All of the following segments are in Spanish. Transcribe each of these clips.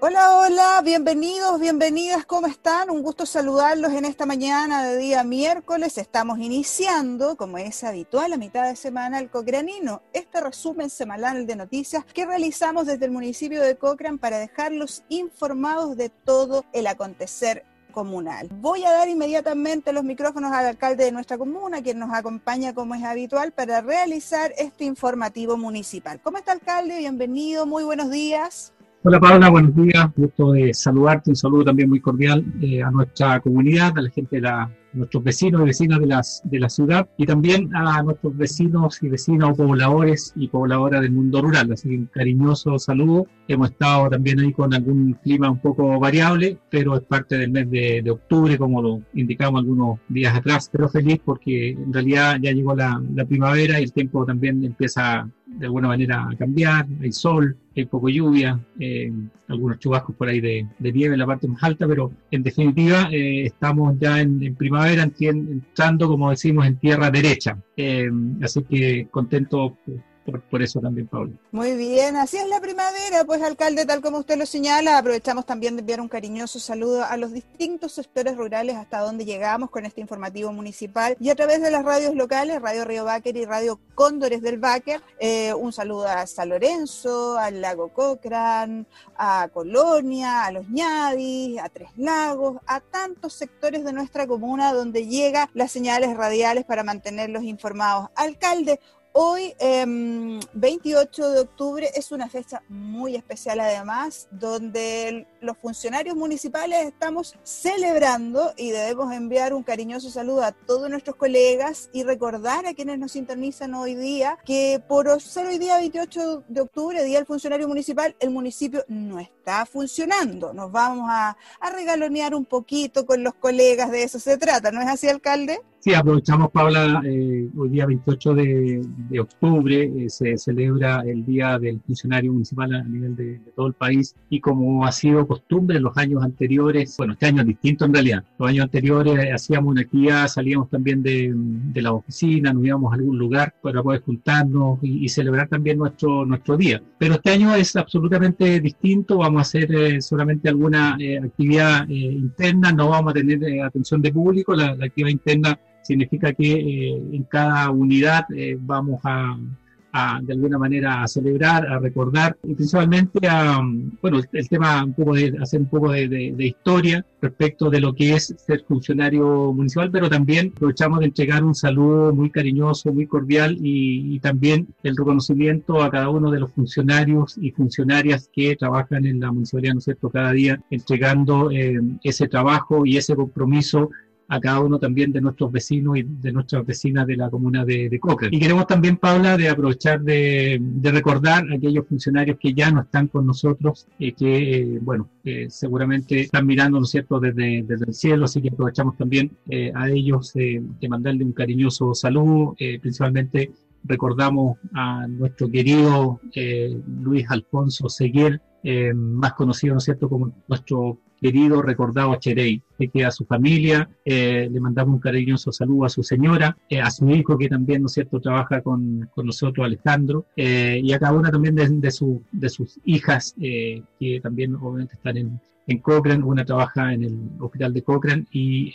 Hola, hola, bienvenidos, bienvenidas, ¿cómo están? Un gusto saludarlos en esta mañana de día miércoles. Estamos iniciando, como es habitual, a mitad de semana el Cocranino, este resumen semanal de noticias que realizamos desde el municipio de Cochrane para dejarlos informados de todo el acontecer comunal. Voy a dar inmediatamente los micrófonos al alcalde de nuestra comuna, quien nos acompaña como es habitual para realizar este informativo municipal. ¿Cómo está, alcalde? Bienvenido, muy buenos días. Hola Paola, buenos días. Gusto de saludarte. Un saludo también muy cordial eh, a nuestra comunidad, a la gente de la nuestros vecinos y vecinas de, las, de la ciudad y también a nuestros vecinos y vecinas pobladores y pobladoras del mundo rural. Así que un cariñoso saludo. Hemos estado también ahí con algún clima un poco variable, pero es parte del mes de, de octubre, como lo indicamos algunos días atrás. Pero feliz porque en realidad ya llegó la, la primavera y el tiempo también empieza de alguna manera a cambiar. Hay sol, hay poco lluvia, eh, algunos chubascos por ahí de, de, nieve en la parte más alta, pero en definitiva eh, estamos ya en, en primavera primavera entrando, como decimos, en tierra derecha. Eh, así que contento por, eso también, Pablo. Muy bien, así es la primavera, pues alcalde, tal como usted lo señala, aprovechamos también de enviar un cariñoso saludo a los distintos sectores rurales hasta donde llegamos con este informativo municipal y a través de las radios locales, Radio Río Báquer y Radio Cóndores del Báquer, eh, un saludo a San Lorenzo, al lago Cochrane, a Colonia, a Los Ñadis, a Tres Lagos, a tantos sectores de nuestra comuna donde llega las señales radiales para mantenerlos informados. Alcalde, Hoy, 28 em, de octubre, es una fecha muy especial además, donde los funcionarios municipales estamos celebrando y debemos enviar un cariñoso saludo a todos nuestros colegas y recordar a quienes nos sintonizan hoy día que por ser hoy día 28 de octubre, Día del Funcionario Municipal, el municipio no está funcionando. Nos vamos a, a regalonear un poquito con los colegas, de eso se trata, ¿no es así, alcalde? Sí, aprovechamos, Paula, eh, hoy día 28 de, octubre eh, se celebra el Día del Funcionario Municipal a nivel de, todo el país y como ha sido costumbre en los años anteriores, bueno, este año es distinto en realidad, los años anteriores hacíamos una actividad, salíamos también de, la oficina, nos íbamos a algún lugar para poder juntarnos y, celebrar también nuestro, nuestro día. Pero este año es absolutamente distinto, vamos a hacer eh, solamente alguna actividad interna, no vamos a tener atención de público, la actividad interna significa que eh, en cada unidad eh, vamos a, de alguna manera a celebrar, a recordar, y principalmente a, bueno, el, tema un poco de hacer un poco de, historia respecto de lo que es ser funcionario municipal, pero también aprovechamos de entregar un saludo muy cariñoso, muy cordial y, también el reconocimiento a cada uno de los funcionarios y funcionarias que trabajan en la municipalidad, ¿no es cierto?, cada día entregando eh, ese trabajo y ese compromiso a cada uno también de nuestros vecinos y de nuestras vecinas de la comuna de, de Cochrane. Y queremos también, Paula, de aprovechar de, recordar a aquellos funcionarios que ya no están con nosotros, y que, eh, bueno, seguramente están mirando, ¿no es cierto?, desde, desde el cielo, así que aprovechamos también eh, a ellos de mandarle un cariñoso saludo, eh, principalmente recordamos a nuestro querido Luis Alfonso Seguer, más conocido, ¿no es cierto?, como nuestro querido, recordado Cherey, que a su familia, eh, le mandamos un cariñoso saludo a su señora, eh, a su hijo que también, ¿no es cierto?, trabaja con, con nosotros, Alejandro, eh, y a cada una también de, de, su, de sus hijas, que también obviamente están en, en Cochrane, una trabaja en el hospital de Cochrane y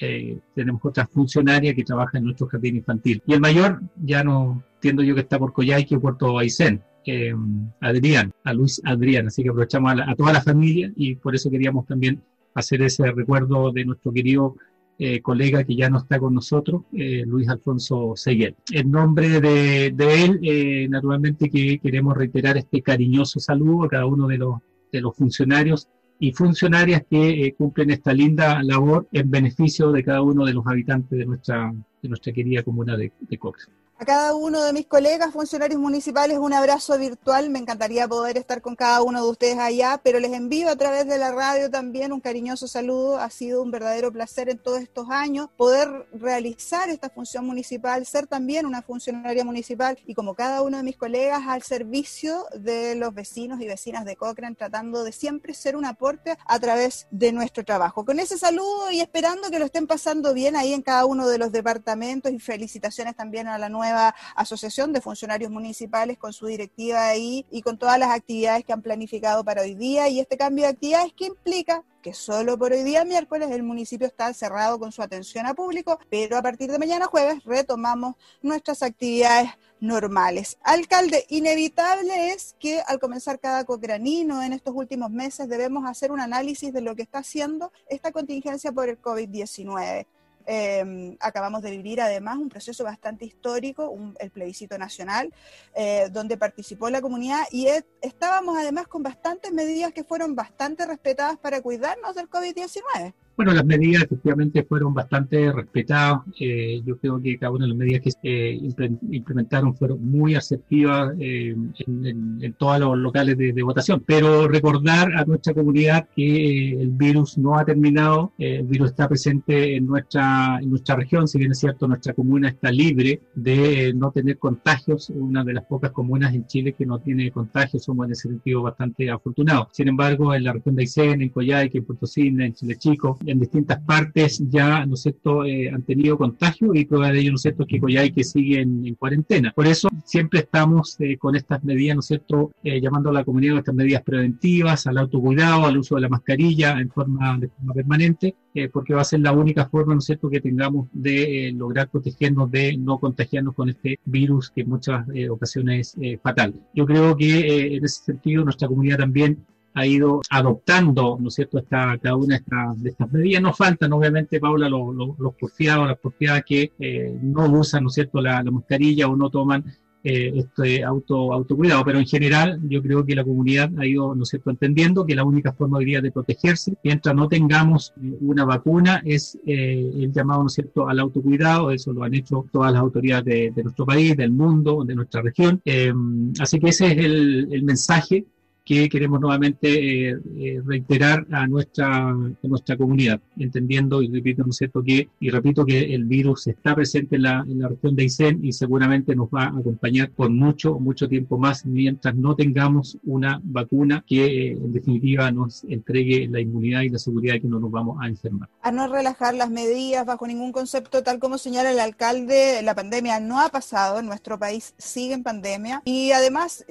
tenemos otra funcionaria que trabaja en nuestro jardín infantil. Y el mayor, ya no entiendo yo que está por Coyhaique Puerto Aysén, eh, Adrián, a Luis Adrián. Así que aprovechamos a, a, toda la familia y por eso queríamos también hacer ese recuerdo de nuestro querido eh, colega que ya no está con nosotros, eh, Luis Alfonso Seguel. En nombre de, él, eh, naturalmente que queremos reiterar este cariñoso saludo a cada uno de los, de los funcionarios y funcionarias que cumplen esta linda labor en beneficio de cada uno de los habitantes de nuestra, de nuestra querida comuna de, de a cada uno de mis colegas funcionarios municipales un abrazo virtual. Me encantaría poder estar con cada uno de ustedes allá, pero les envío a través de la radio también un cariñoso saludo. Ha sido un verdadero placer en todos estos años poder realizar esta función municipal, ser también una funcionaria municipal y como cada uno de mis colegas al servicio de los vecinos y vecinas de Cochrane, tratando de siempre ser un aporte a través de nuestro trabajo. Con ese saludo y esperando que lo estén pasando bien ahí en cada uno de los departamentos y felicitaciones también a la nueva nueva asociación de funcionarios municipales con su directiva ahí y con todas las actividades que han planificado para hoy día y este cambio de actividades que implica que solo por hoy día miércoles el municipio está cerrado con su atención a público, pero a partir de mañana jueves retomamos nuestras actividades normales. Alcalde, inevitable es que al comenzar cada cocranino en estos últimos meses debemos hacer un análisis de lo que está haciendo esta contingencia por el COVID-19. Em, acabamos de vivir además un proceso bastante histórico, el plebiscito nacional, eh, donde participó la comunidad y estábamos además con bastantes medidas que fueron bastante respetadas para cuidarnos del COVID-19. Bueno, las medidas efectivamente fueron bastante respetadas. Eh, yo creo que cada una de las medidas que se implementaron fueron muy asertivas eh, en, todos los locales de, votación. Pero recordar a nuestra comunidad que el virus no ha terminado, el virus está presente en nuestra, en nuestra región, si bien es cierto, nuestra comuna está libre de no tener contagios, una de las pocas comunas en Chile que no tiene contagios, somos en ese sentido bastante afortunados. Sin embargo, en la región de Aysén, en Coyhaique, en Puerto Cisne, en Chile Chico, en distintas partes ya, ¿no es cierto?, eh, han tenido contagio y prueba de ello, ¿no es cierto?, que que sigue en, cuarentena. Por eso siempre estamos eh, con estas medidas, ¿no es cierto?, eh, llamando a la comunidad a estas medidas preventivas, al autocuidado, al uso de la mascarilla en forma, de forma permanente, porque va a ser la única forma, ¿no es cierto?, que tengamos de lograr protegernos de no contagiarnos con este virus que en muchas ocasiones es fatal. Yo creo que en ese sentido nuestra comunidad también ha ido adoptando, ¿no es cierto?, esta, cada una de estas, medidas. No faltan, obviamente, Paula, los, los, porfiados, las porfiadas que eh, no usan, ¿no es cierto?, la, mascarilla o no toman eh, este auto, autocuidado, pero en general yo creo que la comunidad ha ido, ¿no es cierto?, entendiendo que la única forma hoy día de protegerse, mientras no tengamos eh, una vacuna, es el llamado, ¿no es cierto?, al autocuidado, eso lo han hecho todas las autoridades de, nuestro país, del mundo, de nuestra región. así que ese es el, el mensaje que queremos nuevamente eh, eh, reiterar a nuestra, a nuestra comunidad, entendiendo y repito, ¿no es cierto? que, y repito que el virus está presente en la, en la región de Aysén y seguramente nos va a acompañar por mucho, mucho tiempo más mientras no tengamos una vacuna que eh, en definitiva nos entregue la inmunidad y la seguridad de que no nos vamos a enfermar. A no relajar las medidas bajo ningún concepto, tal como señala el alcalde, la pandemia no ha pasado, en nuestro país sigue en pandemia y además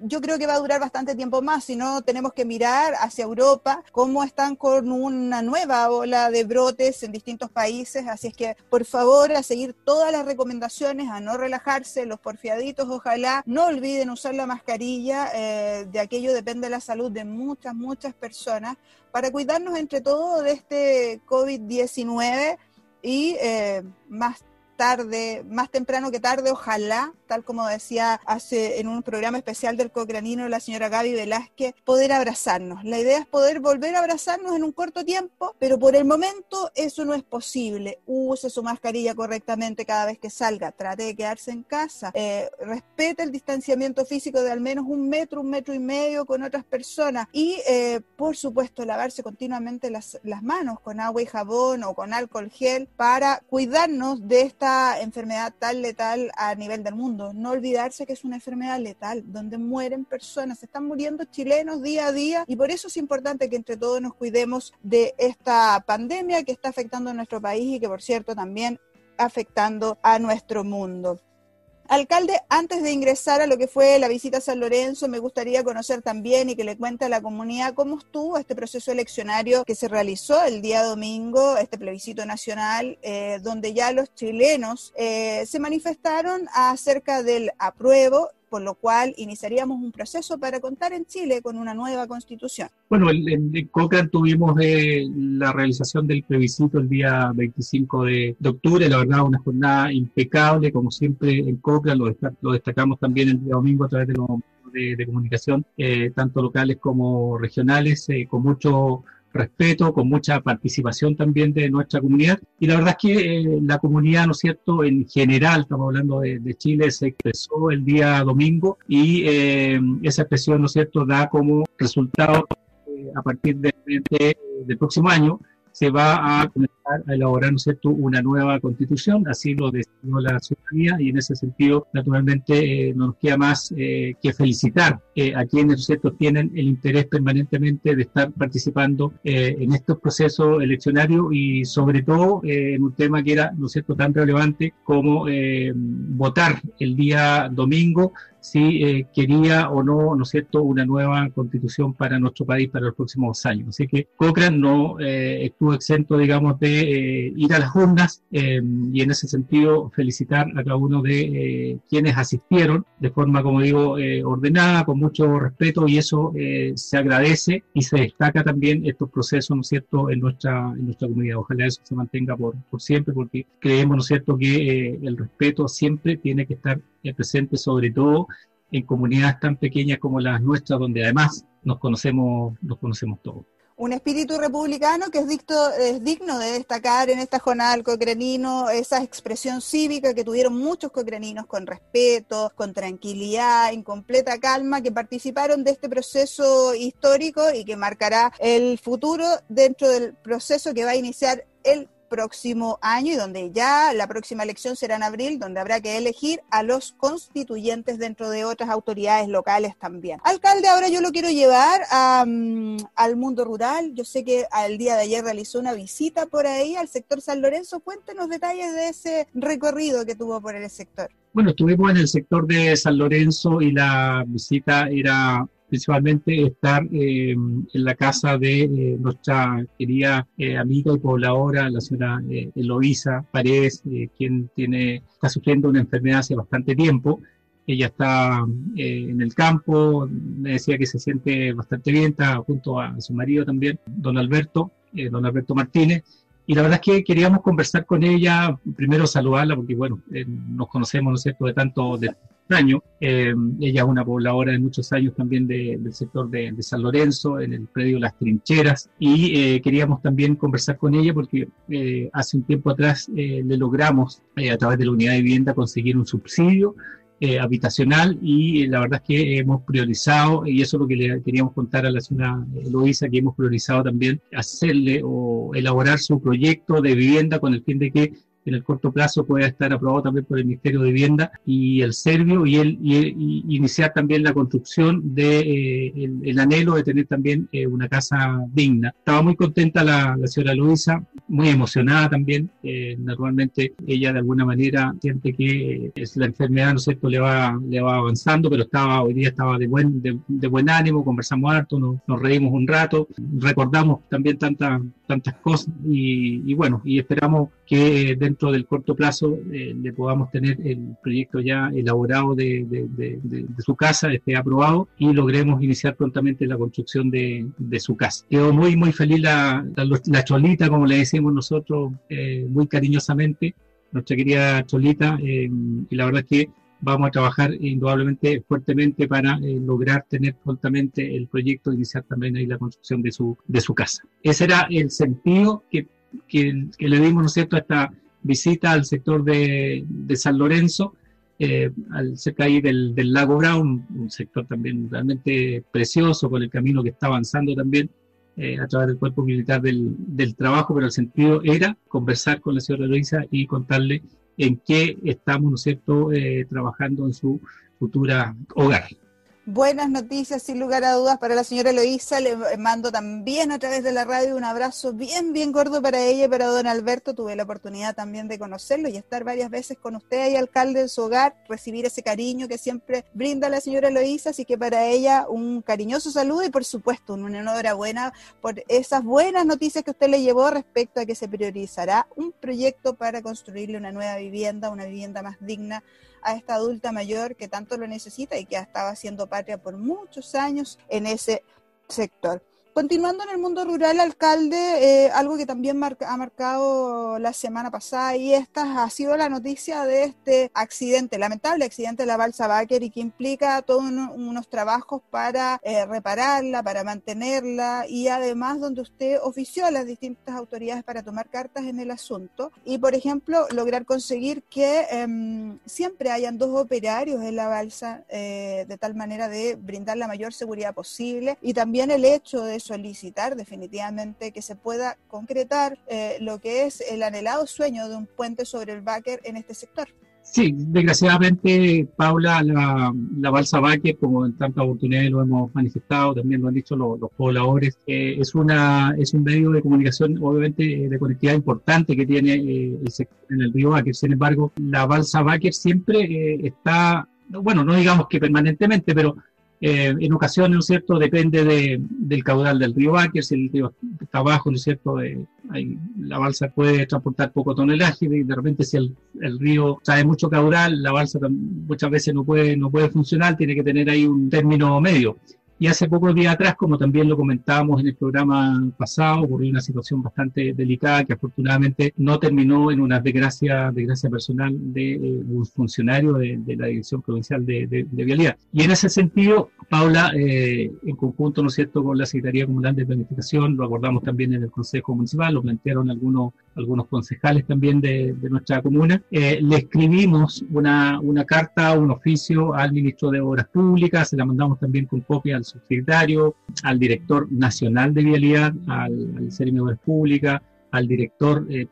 yo creo que va a durar bastante tiempo más, si no tenemos que mirar hacia Europa, cómo están con una nueva ola de brotes en distintos países, así es que por favor a seguir todas las recomendaciones, a no relajarse, los porfiaditos, ojalá no olviden usar la mascarilla, eh, de aquello depende la salud de muchas, muchas personas, para cuidarnos entre todos de este COVID-19 y eh, más tarde, más temprano que tarde, ojalá, tal como decía hace en un programa especial del Cocranino la señora Gaby Velázquez, poder abrazarnos. La idea es poder volver a abrazarnos en un corto tiempo, pero por el momento eso no es posible. Use su mascarilla correctamente cada vez que salga, trate de quedarse en casa, eh, respete el distanciamiento físico de al menos un metro, un metro y medio con otras personas y, eh, por supuesto, lavarse continuamente las, las manos con agua y jabón o con alcohol gel para cuidarnos de esta enfermedad tan letal a nivel del mundo. No olvidarse que es una enfermedad letal, donde mueren personas, se están muriendo chilenos día a día y por eso es importante que entre todos nos cuidemos de esta pandemia que está afectando a nuestro país y que por cierto también afectando a nuestro mundo. Alcalde, antes de ingresar a lo que fue la visita a San Lorenzo, me gustaría conocer también y que le cuente a la comunidad cómo estuvo este proceso eleccionario que se realizó el día domingo, este plebiscito nacional, eh, donde ya los chilenos eh, se manifestaron acerca del apruebo por lo cual iniciaríamos un proceso para contar en Chile con una nueva constitución. Bueno, en, Cochrane tuvimos eh, la realización del plebiscito el día 25 de, octubre, la verdad una jornada impecable, como siempre en Cochrane, lo, destacamos también el día domingo a través de los de, comunicación, eh, tanto locales como regionales, eh, con mucho respeto, con mucha participación también de nuestra comunidad. Y la verdad es que eh, la comunidad, ¿no es cierto?, en general, estamos hablando de, Chile, se expresó el día domingo y eh, esa expresión, ¿no es cierto?, da como resultado eh, a partir del próximo año se va a comenzar a elaborar ¿no cierto? una nueva constitución, así lo decidió la ciudadanía y en ese sentido, naturalmente, eh, no nos queda más eh, que felicitar eh, a quienes cierto? tienen el interés permanentemente de estar participando en estos procesos eleccionarios y sobre todo en un tema que era ¿no cierto? tan relevante como votar el día domingo si eh, quería o no, ¿no es cierto?, una nueva constitución para nuestro país para los próximos años. Así que Cochrane no eh, estuvo exento, digamos, de eh, ir a las urnas y en ese sentido felicitar a cada uno de quienes asistieron de forma, como digo, ordenada, con mucho respeto y eso se agradece y se destaca también estos procesos, ¿no cierto?, en nuestra, en nuestra comunidad. Ojalá eso se mantenga por, por siempre porque creemos, ¿no cierto?, que el respeto siempre tiene que estar presente sobre todo en comunidades tan pequeñas como las nuestras, donde además nos conocemos, nos conocemos todos. Un espíritu republicano que es, es digno de destacar en esta jornada del cocranino, esa expresión cívica que tuvieron muchos cocraninos con respeto, con tranquilidad, en completa calma, que participaron de este proceso histórico y que marcará el futuro dentro del proceso que va a iniciar el próximo año y donde ya la próxima elección será en abril, donde habrá que elegir a los constituyentes dentro de otras autoridades locales también. Alcalde, ahora yo lo quiero llevar al mundo rural. Yo sé que al día de ayer realizó una visita por ahí al sector San Lorenzo. Cuéntenos detalles de ese recorrido que tuvo por el sector. Bueno, estuvimos en el sector de San Lorenzo y la visita era principalmente estar eh, en la casa de eh, nuestra querida eh, amiga y pobladora, la señora Eloísa Paredes, quien tiene, está sufriendo una enfermedad hace bastante tiempo. Ella está en el campo, me decía que se siente bastante bien, está junto a su marido también, don Alberto, don Alberto Martínez, y la verdad es que queríamos conversar con ella, primero saludarla, porque bueno, nos conocemos, ¿no es cierto?, de tanto, de año. Eh, ella es una pobladora de muchos años también del sector de, San Lorenzo, en el predio Las Trincheras, y eh, queríamos también conversar con ella porque eh, hace un tiempo atrás le logramos, a través de la unidad de vivienda, conseguir un subsidio habitacional y la verdad es que hemos priorizado, y eso es lo que le queríamos contar a la señora Eloisa, que hemos priorizado también hacerle o elaborar su proyecto de vivienda con el fin de que en el corto plazo pueda estar aprobado también por el Ministerio de Vivienda y el Servio y, el, y, iniciar también la construcción de eh, el, anhelo de tener también eh, una casa digna. Estaba muy contenta la, señora Luisa, muy emocionada también. Eh, normalmente ella de alguna manera siente que es la enfermedad, ¿no es cierto?, le va, le va avanzando, pero estaba hoy día estaba de buen, de, buen ánimo, conversamos harto, nos, nos, reímos un rato, recordamos también tantas tantas cosas y, y bueno, y esperamos que dentro del corto plazo eh, le podamos tener el proyecto ya elaborado de, su casa, esté aprobado y logremos iniciar prontamente la construcción de, su casa. Quedó muy, muy feliz la, la, cholita, como le decimos nosotros, eh, muy cariñosamente, nuestra querida cholita, eh, y la verdad es que vamos a trabajar indudablemente fuertemente para lograr tener prontamente el proyecto, iniciar también ahí la construcción de su, de su casa. Ese era el sentido que, que, le dimos, ¿no cierto?, esta, visita al sector de, San Lorenzo, eh, al cerca ahí del, lago Brown, un sector también realmente precioso con el camino que está avanzando también eh, a través del cuerpo militar del, trabajo, pero el sentido era conversar con la señora Luisa y contarle en qué estamos, ¿no cierto?, eh, trabajando en su futura hogar. Buenas noticias, sin lugar a dudas, para la señora Eloísa. Le mando también a través de la radio un abrazo bien, bien gordo para ella y para don Alberto. Tuve la oportunidad también de conocerlo y estar varias veces con usted y alcalde en su hogar, recibir ese cariño que siempre brinda la señora Eloísa. Así que para ella un cariñoso saludo y, por supuesto, una enhorabuena por esas buenas noticias que usted le llevó respecto a que se priorizará un proyecto para construirle una nueva vivienda, una vivienda más digna a esta adulta mayor que tanto lo necesita y que ha estado haciendo patria por muchos años en ese sector. Continuando en el mundo rural, alcalde, eh, algo que también ha marcado la semana pasada y esta ha sido la noticia de este accidente, lamentable accidente de la balsa Baker y que implica todos unos trabajos para eh, repararla, para mantenerla y además donde usted ofició a las distintas autoridades para tomar cartas en el asunto. Y, por ejemplo, lograr conseguir que em, siempre hayan dos operarios en la balsa eh, de tal manera de brindar la mayor seguridad posible y también el hecho de solicitar definitivamente que se pueda concretar eh, lo que es el anhelado sueño de un puente sobre el Báquer en este sector. Sí, desgraciadamente, Paula, la, la balsa Báquer, como en tantas oportunidades lo hemos manifestado, también lo han dicho los, pobladores, eh, es, una, es un medio de comunicación, obviamente, de conectividad importante que tiene eh, en el río Báquer. Sin embargo, la balsa Báquer siempre está, bueno, no digamos que permanentemente, pero eh, en ocasiones, ¿no es cierto?, depende de, del caudal del río Báquer, si el río está bajo, ¿no es cierto?, eh, la balsa puede transportar poco tonelaje y de repente si el, el, río trae mucho caudal, la balsa muchas veces no puede, no puede funcionar, tiene que tener ahí un término medio. Y hace pocos días atrás, como también lo comentábamos en el programa pasado, ocurrió una situación bastante delicada que afortunadamente no terminó en una desgracia, desgracia personal de eh, un funcionario de, la Dirección Provincial de, de, Vialidad. Y en ese sentido, Paula, eh, en conjunto, ¿no es cierto?, con la Secretaría Comunal de Planificación, lo acordamos también en el Consejo Municipal, lo plantearon algunos, algunos concejales también de, nuestra comuna, eh, le escribimos una, una carta, un oficio al Ministro de Obras Públicas, se la mandamos también con copia al subsecretario, al director nacional de vialidad, al, al de Obras al director eh,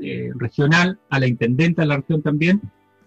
eh, regional, a la intendente de la región también.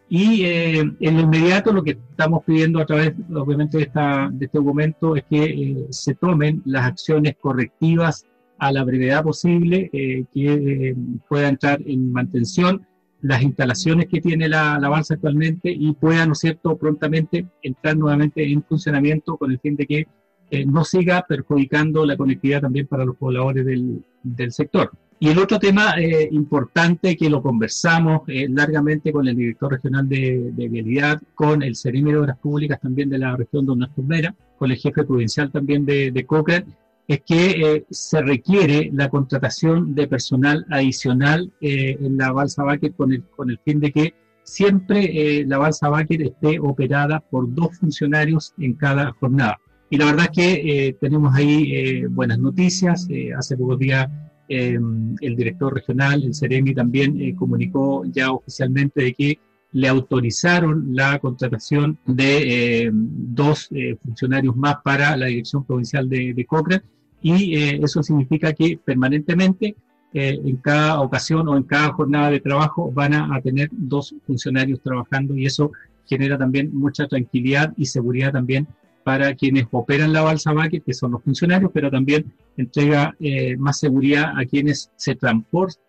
Y eh, en lo inmediato lo que estamos pidiendo a través, obviamente, de, esta, de este documento es que se tomen las acciones correctivas a la brevedad posible, que pueda entrar en mantención las instalaciones que tiene la, la, balsa actualmente y pueda, ¿no es cierto?, prontamente entrar nuevamente en funcionamiento con el fin de que eh, no siga perjudicando la conectividad también para los pobladores del, del sector. Y el otro tema eh, importante que lo conversamos eh, largamente con el director regional de, de Vialidad, con el Ceremi de Obras Públicas también de la región de Tumbera, con el jefe provincial también de, de Cochrane, es que eh, se requiere la contratación de personal adicional eh, en la balsa Baker con el, con el fin de que siempre eh, la balsa Baker esté operada por dos funcionarios en cada jornada. Y la verdad es que tenemos ahí buenas noticias. hace pocos días el director regional, el Ceremi, también comunicó ya oficialmente de que le autorizaron la contratación de dos funcionarios más para la Dirección Provincial de, de Cochrane y eh, eso significa que permanentemente eh, en cada ocasión o en cada jornada de trabajo van a, tener dos funcionarios trabajando y eso genera también mucha tranquilidad y seguridad también para quienes operan la balsa Baque, que son los funcionarios, pero también entrega eh, más seguridad a quienes se transportan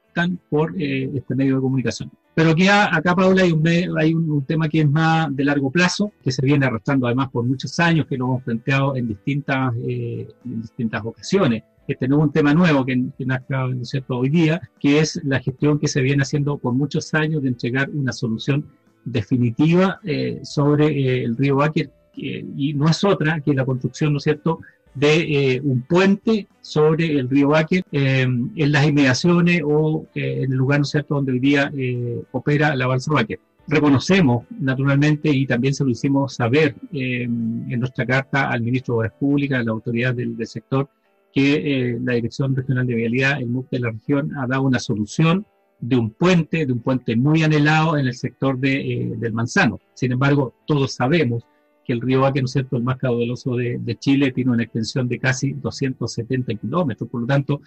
por este medio de comunicación. Pero aquí acá, Paula, hay, un, hay un, tema que es más de largo plazo, que se viene arrastrando además por muchos años, que lo hemos planteado en distintas, eh, distintas ocasiones. Este no es un tema nuevo que, que ¿no cierto? hoy día, que es la gestión que se viene haciendo por muchos años de entregar una solución definitiva eh, sobre eh, el río Báquer, y no es otra que la construcción, ¿no es cierto?, de eh, un puente sobre el río Báquer eh, en las inmediaciones o eh, en el lugar ¿no cierto? donde hoy día opera la balsa Báquer. Reconocemos, naturalmente, y también se lo hicimos saber en nuestra carta al ministro de Obras Públicas, a la autoridad del, sector, que la Dirección Regional de Vialidad, el MUC de la región, ha dado una solución de un puente, de un puente muy anhelado en el sector de, del Manzano. Sin embargo, todos sabemos que el río Baque, ¿no es cierto?, el más caudaloso de, de, Chile, tiene una extensión de casi 270 kilómetros. Por lo tanto,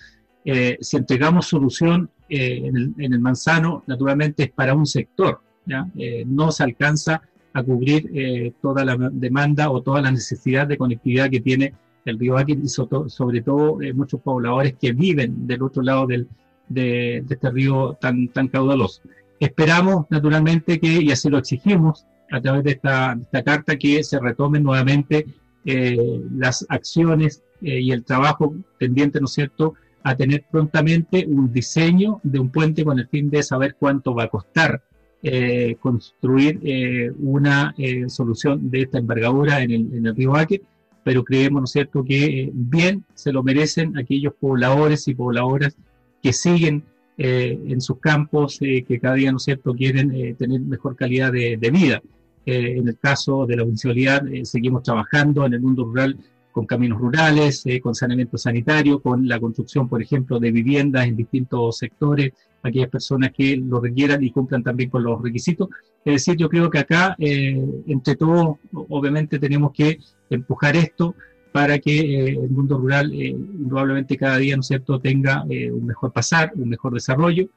eh, si entregamos solución eh, en, el, en, el, manzano, naturalmente es para un sector, ¿ya? Eh, no se alcanza a cubrir toda la demanda o toda la necesidad de conectividad que tiene el río Baque y sobre todo muchos pobladores que viven del otro lado del, de, de este río tan, tan caudaloso. Esperamos, naturalmente, que, y así lo exigimos, a través de esta, carta que se retomen nuevamente eh, las acciones eh, y el trabajo pendiente, ¿no es cierto?, a tener prontamente un diseño de un puente con el fin de saber cuánto va a costar eh, construir una solución de esta envergadura en el, en el río Aque, pero creemos, ¿no es cierto?, que bien se lo merecen aquellos pobladores y pobladoras que siguen en sus campos, que cada día, ¿no es cierto?, quieren tener mejor calidad de, de vida. Eh, en el caso de la municipalidad, eh, seguimos trabajando en el mundo rural con caminos rurales, eh, con saneamiento sanitario, con la construcción, por ejemplo, de viviendas en distintos sectores, aquellas personas que lo requieran y cumplan también con los requisitos. Es decir, yo creo que acá, entre todos, obviamente tenemos que empujar esto para que eh, el mundo rural eh, probablemente cada día, ¿no es cierto?, tenga un mejor pasar, un mejor desarrollo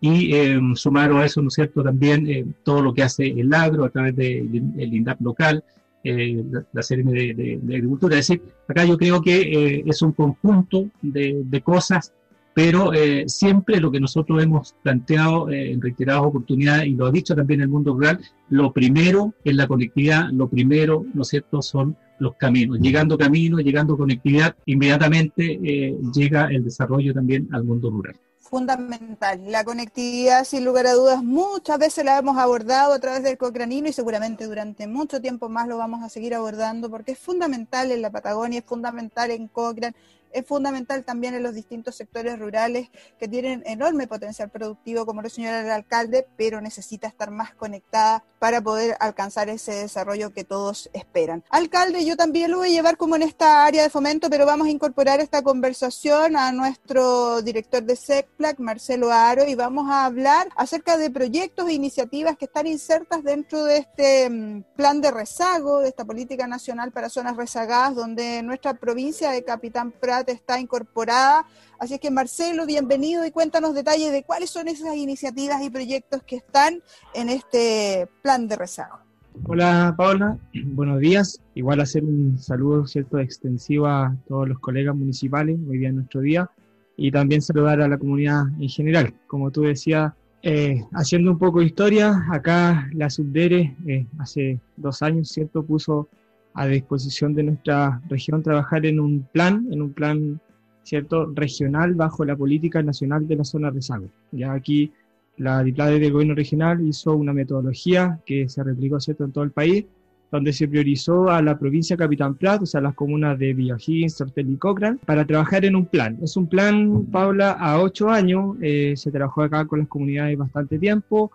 y sumar a eso, ¿no es cierto?, también todo lo que hace el agro a través del INDAP local, la, la de, Agricultura. Es decir, acá yo creo que es un conjunto de, de cosas pero eh, siempre lo que nosotros hemos planteado eh, en reiteradas oportunidades, y lo ha dicho también el mundo rural, lo primero es la conectividad, lo primero, ¿no es cierto?, son los caminos. Llegando caminos, llegando conectividad, inmediatamente eh, llega el desarrollo también al mundo rural fundamental. La conectividad, sin lugar a dudas, muchas veces la hemos abordado a través del Cocranino y seguramente durante mucho tiempo más lo vamos a seguir abordando porque es fundamental en la Patagonia, es fundamental en Cochrane, es fundamental también en los distintos sectores rurales que tienen enorme potencial productivo, como lo señala el alcalde, pero necesita estar más conectada para poder alcanzar ese desarrollo que todos esperan. Alcalde, yo también lo voy a llevar como en esta área de fomento, pero vamos a incorporar esta conversación a nuestro director de SECPLAC, Marcelo Aro, y vamos a hablar acerca de proyectos e iniciativas que están insertas dentro de este mm, plan de rezago, de esta política nacional para zonas rezagadas, donde nuestra provincia de Capitán Prat está incorporada. Así es que Marcelo, bienvenido y cuéntanos detalles de cuáles son esas iniciativas y proyectos que están en este plan de rezago. Hola Paola, buenos días. Igual hacer un saludo cierto extensivo a todos los colegas municipales hoy día en nuestro día y también saludar a la comunidad en general. Como tú decías, eh, haciendo un poco de historia, acá la Subdere eh, hace dos años, ¿cierto? Puso a disposición de nuestra región trabajar en un plan, en un plan cierto regional bajo la política nacional de la zona rezago. Ya aquí la diplade del gobierno regional hizo una metodología que se replicó cierto en todo el país, donde se priorizó a la provincia Capitán Prat, o sea, las comunas de Villagín, Sortel y Cochrane, para trabajar en un plan. Es un plan, Paula, a ocho años, eh, se trabajó acá con las comunidades bastante tiempo,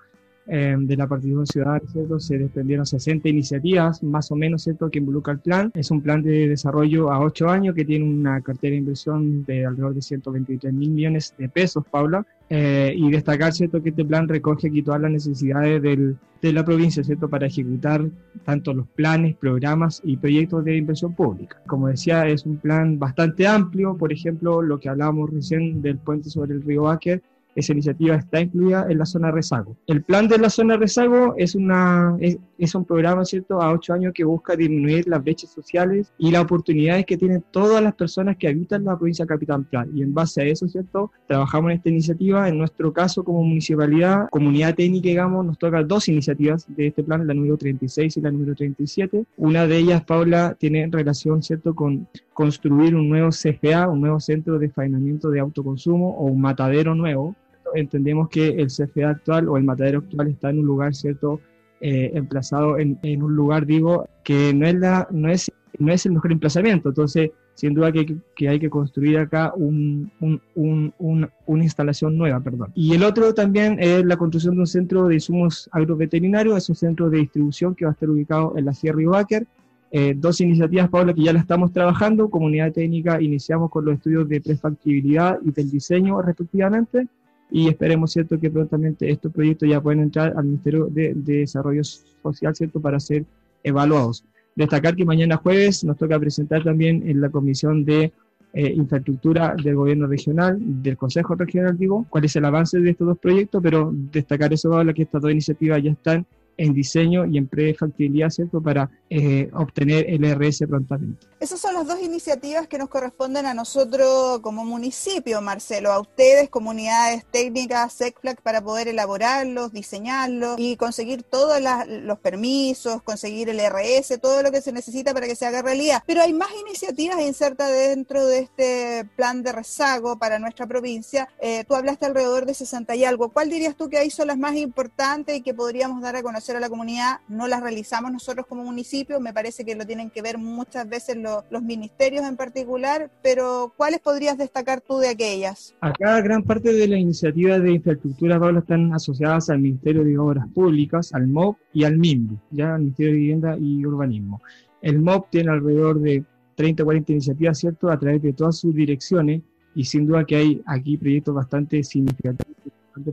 Em, de la participación ciudadana, ¿cierto? Se desprendieron 60 iniciativas, más o menos, ¿cierto?, que involucra el plan. Es un plan de desarrollo a 8 años que tiene una cartera de inversión de alrededor de 123 mil millones de pesos, Paula. Eh, y destacar, ¿cierto?, que este plan recoge aquí todas las necesidades del, de la provincia, ¿cierto?, para ejecutar tanto los planes, programas y proyectos de inversión pública. Como decía, es un plan bastante amplio, por ejemplo, lo que hablábamos recién del puente sobre el río Báquer, esa iniciativa está incluida en la zona rezago. El plan de la zona rezago es, una, es, un programa, ¿cierto?, a ocho años que busca disminuir las brechas sociales y las oportunidades que tienen todas las personas que habitan la provincia de Capitán Plan. Y en base a eso, ¿cierto?, trabajamos en esta iniciativa. En nuestro caso, como municipalidad, comunidad técnica, digamos, nos toca dos iniciativas de este plan, la número 36 y la número 37. Una de ellas, Paula, tiene relación, ¿cierto?, con construir un nuevo CFA, un nuevo centro de faenamiento de autoconsumo o un matadero nuevo entendemos que el CFA actual o el matadero actual está en un lugar, ¿cierto? Eh, emplazado en, en, un lugar, digo, que no es, la, no, es, no es el mejor emplazamiento. Entonces, sin duda que, que hay que construir acá un, un, un, una instalación nueva. Perdón. Y el otro también es la construcción de un centro de insumos agroveterinarios, es un centro de distribución que va a estar ubicado en la Sierra Ibáquer. Eh, dos iniciativas, Paula, que ya la estamos trabajando. Comunidad técnica, iniciamos con los estudios de prefactibilidad y del diseño respectivamente y esperemos, ¿cierto?, que prontamente estos proyectos ya pueden entrar al Ministerio de, Desarrollo Social, ¿cierto?, para ser evaluados. Destacar que mañana jueves nos toca presentar también en la Comisión de eh, Infraestructura del Gobierno Regional, del Consejo Regional, digo, cuál es el avance de estos dos proyectos, pero destacar eso, que estas dos iniciativas ya están en diseño y en prefactibilidad, ¿cierto?, para eh, obtener el RS prontamente. Esas son las dos iniciativas que nos corresponden a nosotros como municipio, Marcelo, a ustedes, comunidades técnicas, SECFLAC, para poder elaborarlos, diseñarlos y conseguir todos los permisos, conseguir el RS, todo lo que se necesita para que se haga realidad. Pero hay más iniciativas insertas dentro de este plan de rezago para nuestra provincia. Eh, tú hablaste alrededor de 60 y algo. ¿Cuál dirías tú que ahí son las más importantes y que podríamos dar a conocer a la comunidad? No las realizamos nosotros como municipio, me parece que lo tienen que ver muchas veces los ministerios en particular, pero ¿cuáles podrías destacar tú de aquellas? Acá gran parte de las iniciativas de infraestructura, Pablo, están asociadas al Ministerio de Obras Públicas, al MOB y al MIMBU, ya al Ministerio de Vivienda y Urbanismo. El MOB tiene alrededor de 30 o 40 iniciativas, ¿cierto?, a través de todas sus direcciones y sin duda que hay aquí proyectos bastante significativos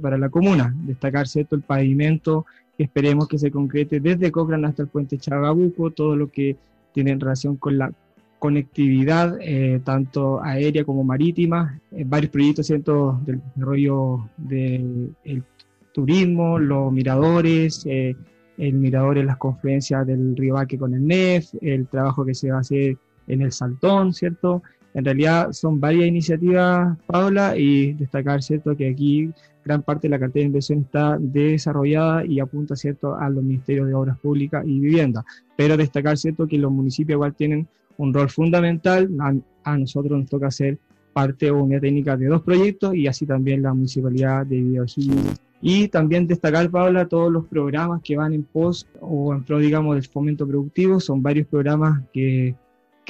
para la comuna. Destacar, ¿cierto?, el pavimento esperemos que se concrete desde Cochrane hasta el puente Chagabuco, todo lo que tiene relación con la conectividad, eh, tanto aérea como marítima, varios proyectos ¿cierto? del desarrollo del turismo, los miradores, el mirador en las confluencias del río Baque con el NEF, el trabajo que se va a hacer en el Saltón, ¿cierto? En realidad son varias iniciativas, Paula, y destacar, ¿cierto?, que aquí gran parte de la cartera de inversión está desarrollada y apunta, ¿cierto?, a los ministerios de Obras Públicas y Vivienda. Pero destacar, ¿cierto?, que los municipios igual tienen un rol fundamental. A, nosotros nos toca ser parte o unidad técnica de dos proyectos y así también la municipalidad de Videogil. Y también destacar, Paula, todos los programas que van en pos o en pro, digamos, del fomento productivo. Son varios programas que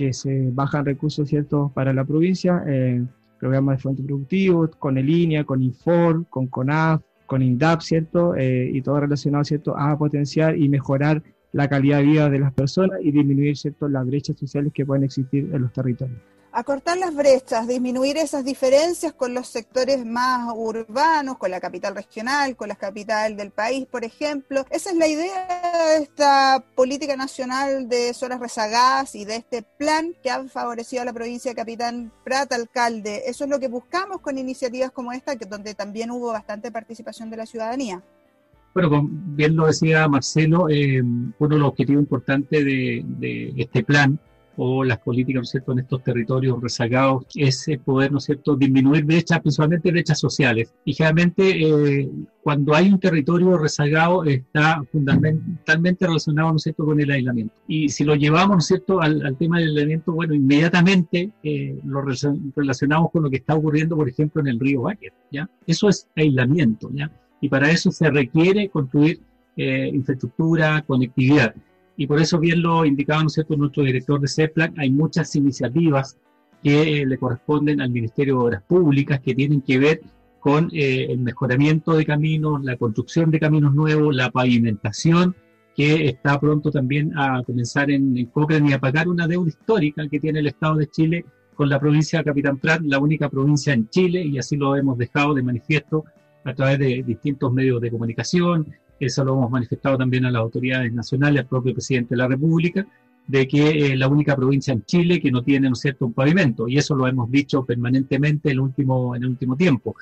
que se bajan recursos ciertos para la provincia, eh, programas de fomento productivo, con el INEA, con INFOR, con CONAF, con INDAP, ¿cierto? Eh, y todo relacionado, ¿cierto?, a potenciar y mejorar la calidad de vida de las personas y disminuir, ¿cierto?, las brechas sociales que pueden existir en los territorios acortar las brechas, disminuir esas diferencias con los sectores más urbanos, con la capital regional, con la capital del país, por ejemplo. Esa es la idea de esta política nacional de zonas rezagadas y de este plan que ha favorecido a la provincia de Capitán Prat, alcalde. Eso es lo que buscamos con iniciativas como esta, que donde también hubo bastante participación de la ciudadanía. Bueno, bien lo decía Marcelo, eh, uno de los objetivos importantes de este plan o las políticas, ¿no es cierto?, en estos territorios rezagados, es poder, ¿no es cierto?, disminuir brechas, principalmente brechas sociales. Y generalmente, eh, cuando hay un territorio rezagado, está fundamentalmente relacionado, ¿no cierto?, con el aislamiento. Y si lo llevamos, ¿no cierto?, al, tema del aislamiento, bueno, inmediatamente eh, lo relacionamos con lo que está ocurriendo, por ejemplo, en el río Báquer, ¿ya? Eso es aislamiento, ¿ya? Y para eso se requiere construir eh, infraestructura, conectividad. Y por eso bien lo indicaba ¿no cierto? nuestro director de CEPLAC, hay muchas iniciativas que eh, le corresponden al Ministerio de Obras Públicas que tienen que ver con eh, el mejoramiento de caminos, la construcción de caminos nuevos, la pavimentación, que está pronto también a comenzar en, en Cochrane y a pagar una deuda histórica que tiene el Estado de Chile con la provincia de Capitán Prat, la única provincia en Chile, y así lo hemos dejado de manifiesto a través de distintos medios de comunicación, eso lo hemos manifestado también a las autoridades nacionales, al propio presidente de la República, de que es la única provincia en Chile que no tiene, ¿no cierto?, un pavimento, y eso lo hemos dicho permanentemente en el último, tiempo.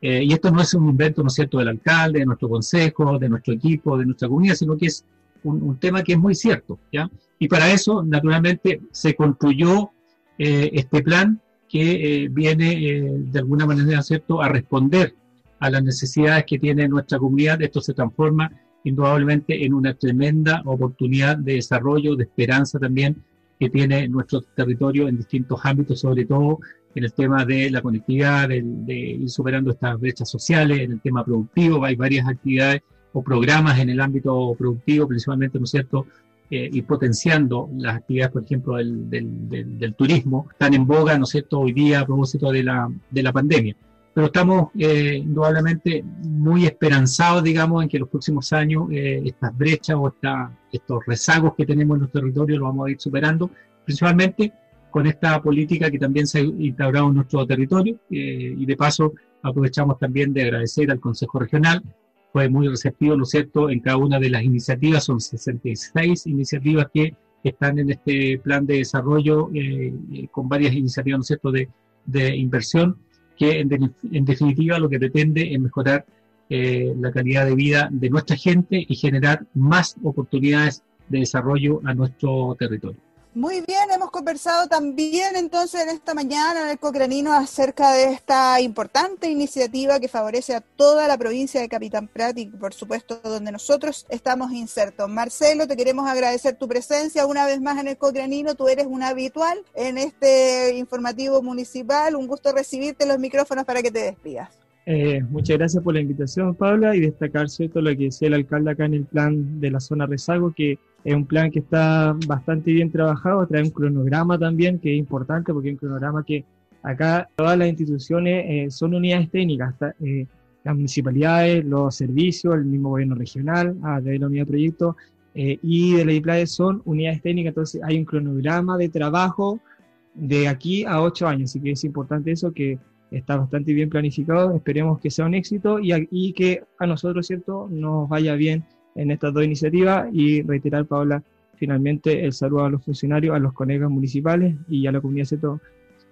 Eh, y esto no es un invento, ¿no es cierto?, del alcalde, de nuestro consejo, de nuestro equipo, de nuestra comunidad, sino que es un, tema que es muy cierto, ¿ya? Y para eso, naturalmente, se construyó eh, este plan que eh, viene, de alguna manera, ¿cierto?, a responder a las necesidades que tiene nuestra comunidad, esto se transforma indudablemente en una tremenda oportunidad de desarrollo, de esperanza también que tiene nuestro territorio en distintos ámbitos, sobre todo en el tema de la conectividad, de, ir superando estas brechas sociales, en el tema productivo, hay varias actividades o programas en el ámbito productivo, principalmente, ¿no es cierto?, eh, y potenciando las actividades, por ejemplo, del, del, del, turismo, están en boga, ¿no es cierto?, hoy día a propósito de la, de la pandemia pero estamos eh, indudablemente muy esperanzados, digamos, en que en los próximos años eh, estas brechas o estos rezagos que tenemos en los territorios los vamos a ir superando, principalmente con esta política que también se ha instaurado en nuestro territorio eh, y de paso aprovechamos también de agradecer al Consejo Regional, fue muy receptivo, ¿no es cierto?, en cada una de las iniciativas, son 66 iniciativas que están en este plan de desarrollo con varias iniciativas, ¿no es cierto?, de, de inversión que en, definitiva lo que pretende es mejorar eh, la calidad de vida de nuestra gente y generar más oportunidades de desarrollo a nuestro territorio. Muy bien, hemos conversado también entonces en esta mañana en el Cocranino acerca de esta importante iniciativa que favorece a toda la provincia de Capitán Prat y por supuesto donde nosotros estamos insertos. Marcelo, te queremos agradecer tu presencia una vez más en el Cocranino, tú eres un habitual en este informativo municipal, un gusto recibirte los micrófonos para que te despidas. Eh, muchas gracias por la invitación, Paula, y destacar cierto lo que decía el alcalde acá en el plan de la zona rezago, que es un plan que está bastante bien trabajado, trae un cronograma también que es importante porque es un cronograma que acá todas las instituciones eh, son unidades técnicas, eh, las municipalidades, los servicios, el mismo gobierno regional, a través de la unidad de proyecto, eh, y de la IPLAE son unidades técnicas, entonces hay un cronograma de trabajo de aquí a ocho años, así que es importante eso que está bastante bien planificado, esperemos que sea un éxito y, y que a nosotros, ¿cierto?, nos vaya bien en estas dos iniciativas y reiterar, Paula, finalmente el saludo a los funcionarios, a los colegas municipales y a la comunidad CETO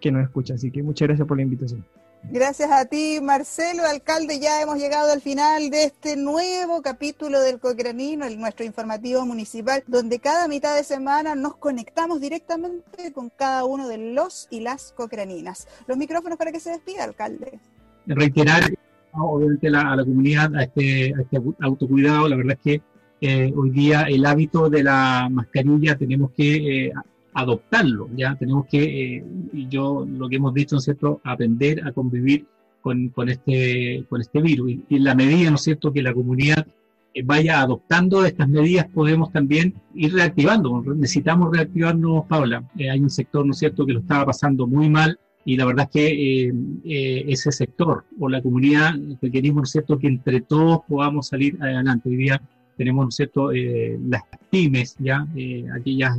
que nos escucha. Así que muchas gracias por la invitación. Gracias a ti, Marcelo, alcalde. Ya hemos llegado al final de este nuevo capítulo del Cocranino, el, nuestro informativo municipal, donde cada mitad de semana nos conectamos directamente con cada uno de los y las cocraninas. Los micrófonos para que se despida, alcalde. Reiterar, obviamente, a la comunidad a este, este autocuidado. La verdad es que eh, hoy día el hábito de la mascarilla tenemos que eh, adoptarlo, ya tenemos que, eh, y yo lo que hemos dicho, ¿no es cierto?, aprender a convivir con, con este, con este virus. Y, en la medida, ¿no es cierto?, que la comunidad eh, vaya adoptando estas medidas, podemos también ir reactivando. Necesitamos reactivarnos, Paula. Eh, hay un sector, ¿no es cierto?, que lo estaba pasando muy mal y la verdad es que ese sector o la comunidad requerimos, ¿no cierto?, que entre todos podamos salir adelante. Hoy día tenemos, ¿no cierto?, las pymes, ya, aquellas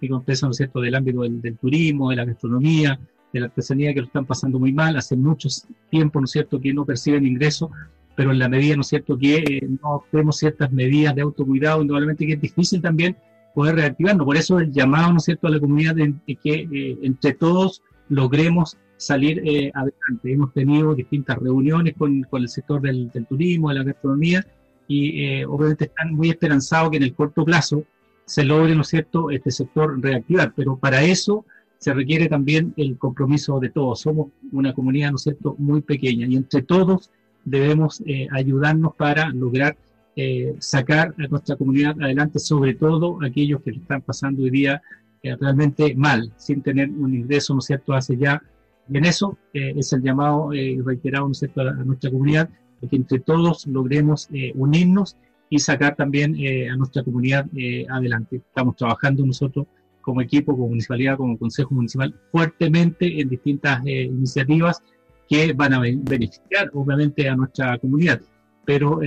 que compensan, ¿no cierto?, del ámbito del, turismo, de la gastronomía, de la artesanía, que lo están pasando muy mal. Hace mucho tiempo, ¿no es cierto?, que no perciben ingresos, pero en la medida, ¿no es cierto?, que eh, no tenemos ciertas medidas de autocuidado, indudablemente que es difícil también poder reactivarnos. Por eso el llamado, ¿no es cierto?, a la comunidad de, que eh, entre todos logremos salir eh, adelante. Hemos tenido distintas reuniones con, con el sector del, turismo, de la gastronomía, y obviamente están muy esperanzados que en el corto plazo se logre, ¿no cierto?, este sector reactivar. Pero para eso se requiere también el compromiso de todos. Somos una comunidad, ¿no es cierto?, muy pequeña y entre todos debemos eh, ayudarnos para lograr eh, sacar a nuestra comunidad adelante, sobre todo aquellos que están pasando hoy día eh, realmente mal, sin tener un ingreso, ¿no es cierto?, hace ya. Y en eso es el llamado reiterado, ¿no es cierto?, a, a nuestra comunidad, de que entre todos logremos unirnos y sacar también eh, a nuestra comunidad eh, adelante. Estamos trabajando nosotros como equipo, como municipalidad, como consejo municipal, fuertemente en distintas eh, iniciativas que van a beneficiar obviamente a nuestra comunidad. Pero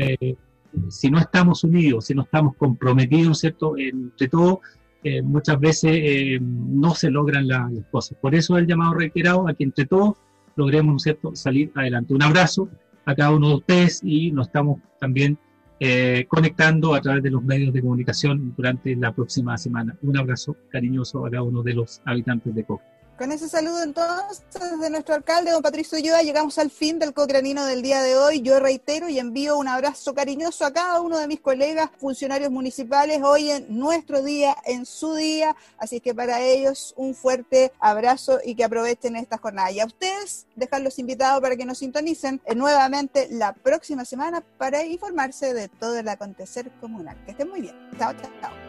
si no estamos unidos, si no estamos comprometidos, ¿cierto?, entre todos, muchas veces no se logran las cosas. Por eso el llamado reiterado a que entre todos logremos, ¿cierto?, salir adelante. Un abrazo a cada uno de ustedes y nos estamos también eh, conectando a través de los medios de comunicación durante la próxima semana. Un abrazo cariñoso a cada uno de los habitantes de Coca. Con ese saludo entonces de nuestro alcalde, don Patricio Ulloa, llegamos al fin del Cocranino del día de hoy. Yo reitero y envío un abrazo cariñoso a cada uno de mis colegas funcionarios municipales hoy en nuestro día, en su día. Así que para ellos un fuerte abrazo y que aprovechen esta jornada. Y a ustedes, dejarlos invitados para que nos sintonicen nuevamente la próxima semana para informarse de todo el acontecer comunal. Que estén muy bien. Chao, chao, chao.